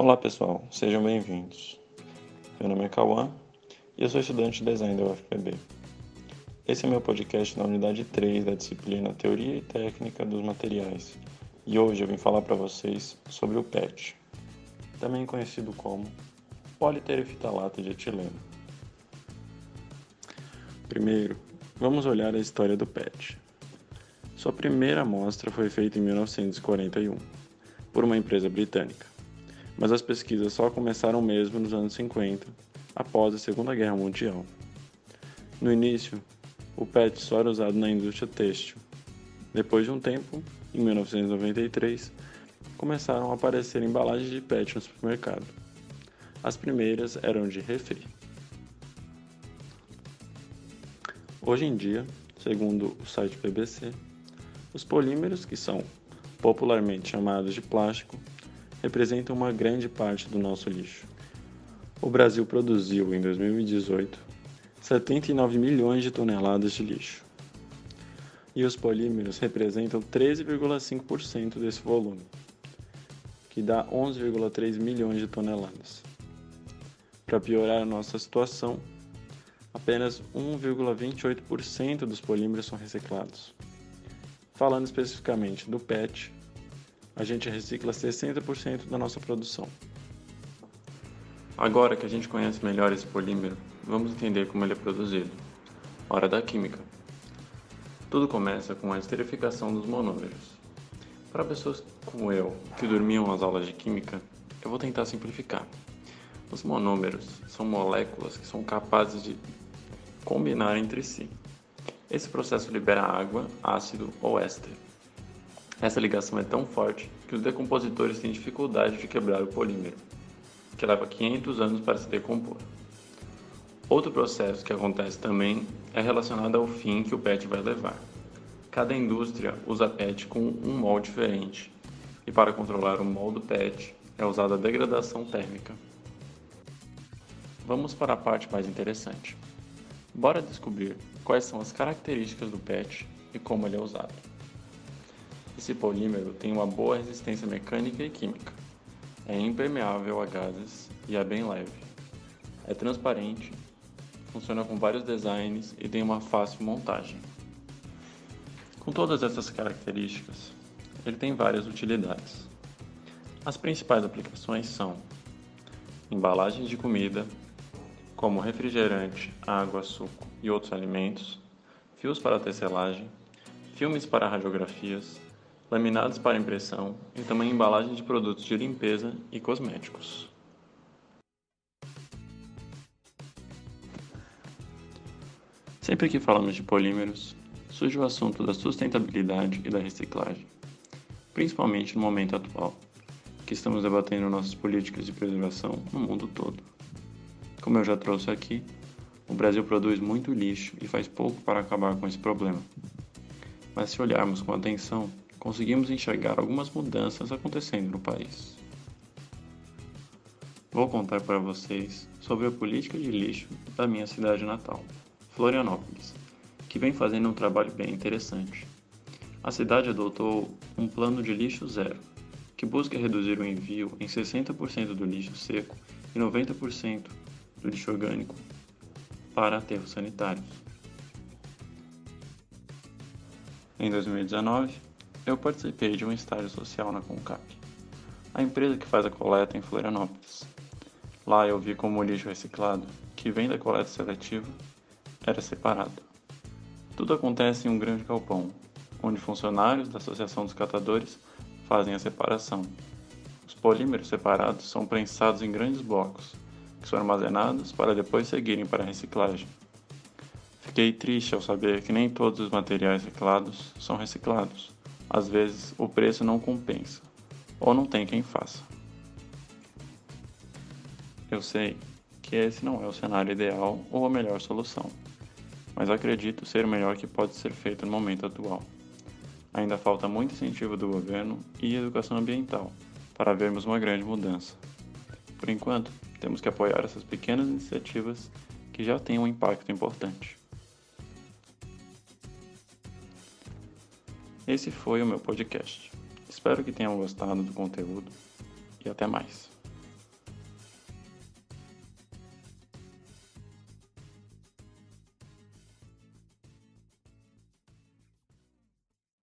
Olá pessoal, sejam bem-vindos. Meu nome é Cauã e eu sou estudante de design da UFPB. Esse é meu podcast na unidade 3 da disciplina Teoria e Técnica dos Materiais e hoje eu vim falar para vocês sobre o PET, também conhecido como politerefitalato de etileno. Primeiro, vamos olhar a história do PET. Sua primeira amostra foi feita em 1941 por uma empresa britânica, mas as pesquisas só começaram mesmo nos anos 50, após a Segunda Guerra Mundial. No início, o PET só era usado na indústria têxtil. Depois de um tempo, em 1993, começaram a aparecer embalagens de PET no supermercado. As primeiras eram de refri. Hoje em dia, segundo o site BBC, os polímeros, que são popularmente chamados de plástico, representam uma grande parte do nosso lixo. O Brasil produziu em 2018 79 milhões de toneladas de lixo. E os polímeros representam 13,5% desse volume, que dá 11,3 milhões de toneladas. Para piorar a nossa situação, apenas 1,28% dos polímeros são reciclados. Falando especificamente do PET, a gente recicla 60% da nossa produção. Agora que a gente conhece melhor esse polímero, vamos entender como ele é produzido. Hora da química. Tudo começa com a esterificação dos monômeros. Para pessoas como eu, que dormiam as aulas de química, eu vou tentar simplificar. Os monômeros são moléculas que são capazes de combinar entre si. Esse processo libera água, ácido ou éster. Essa ligação é tão forte que os decompositores têm dificuldade de quebrar o polímero, que leva 500 anos para se decompor. Outro processo que acontece também é relacionado ao fim que o PET vai levar. Cada indústria usa PET com um molde diferente, e para controlar o molde PET é usada a degradação térmica. Vamos para a parte mais interessante. Bora descobrir quais são as características do PET e como ele é usado. Esse polímero tem uma boa resistência mecânica e química. É impermeável a gases e é bem leve. É transparente funciona com vários designs e tem uma fácil montagem. Com todas essas características, ele tem várias utilidades. As principais aplicações são embalagens de comida, como refrigerante, água, suco e outros alimentos, fios para tecelagem, filmes para radiografias, laminados para impressão e também embalagens de produtos de limpeza e cosméticos. Sempre que falamos de polímeros, surge o assunto da sustentabilidade e da reciclagem, principalmente no momento atual, que estamos debatendo nossas políticas de preservação no mundo todo. Como eu já trouxe aqui, o Brasil produz muito lixo e faz pouco para acabar com esse problema. Mas se olharmos com atenção, conseguimos enxergar algumas mudanças acontecendo no país. Vou contar para vocês sobre a política de lixo da minha cidade natal. Florianópolis, que vem fazendo um trabalho bem interessante. A cidade adotou um plano de lixo zero, que busca reduzir o envio em 60% do lixo seco e 90% do lixo orgânico para aterros sanitários. Em 2019, eu participei de um estágio social na Concap, a empresa que faz a coleta em Florianópolis. Lá eu vi como o lixo reciclado, que vem da coleta seletiva, era separado. Tudo acontece em um grande galpão, onde funcionários da Associação dos Catadores fazem a separação. Os polímeros separados são prensados em grandes blocos, que são armazenados para depois seguirem para a reciclagem. Fiquei triste ao saber que nem todos os materiais reciclados são reciclados. Às vezes, o preço não compensa, ou não tem quem faça. Eu sei que esse não é o cenário ideal ou a melhor solução mas acredito ser o melhor que pode ser feito no momento atual. Ainda falta muito incentivo do governo e educação ambiental para vermos uma grande mudança. Por enquanto, temos que apoiar essas pequenas iniciativas que já têm um impacto importante. Esse foi o meu podcast. Espero que tenham gostado do conteúdo e até mais.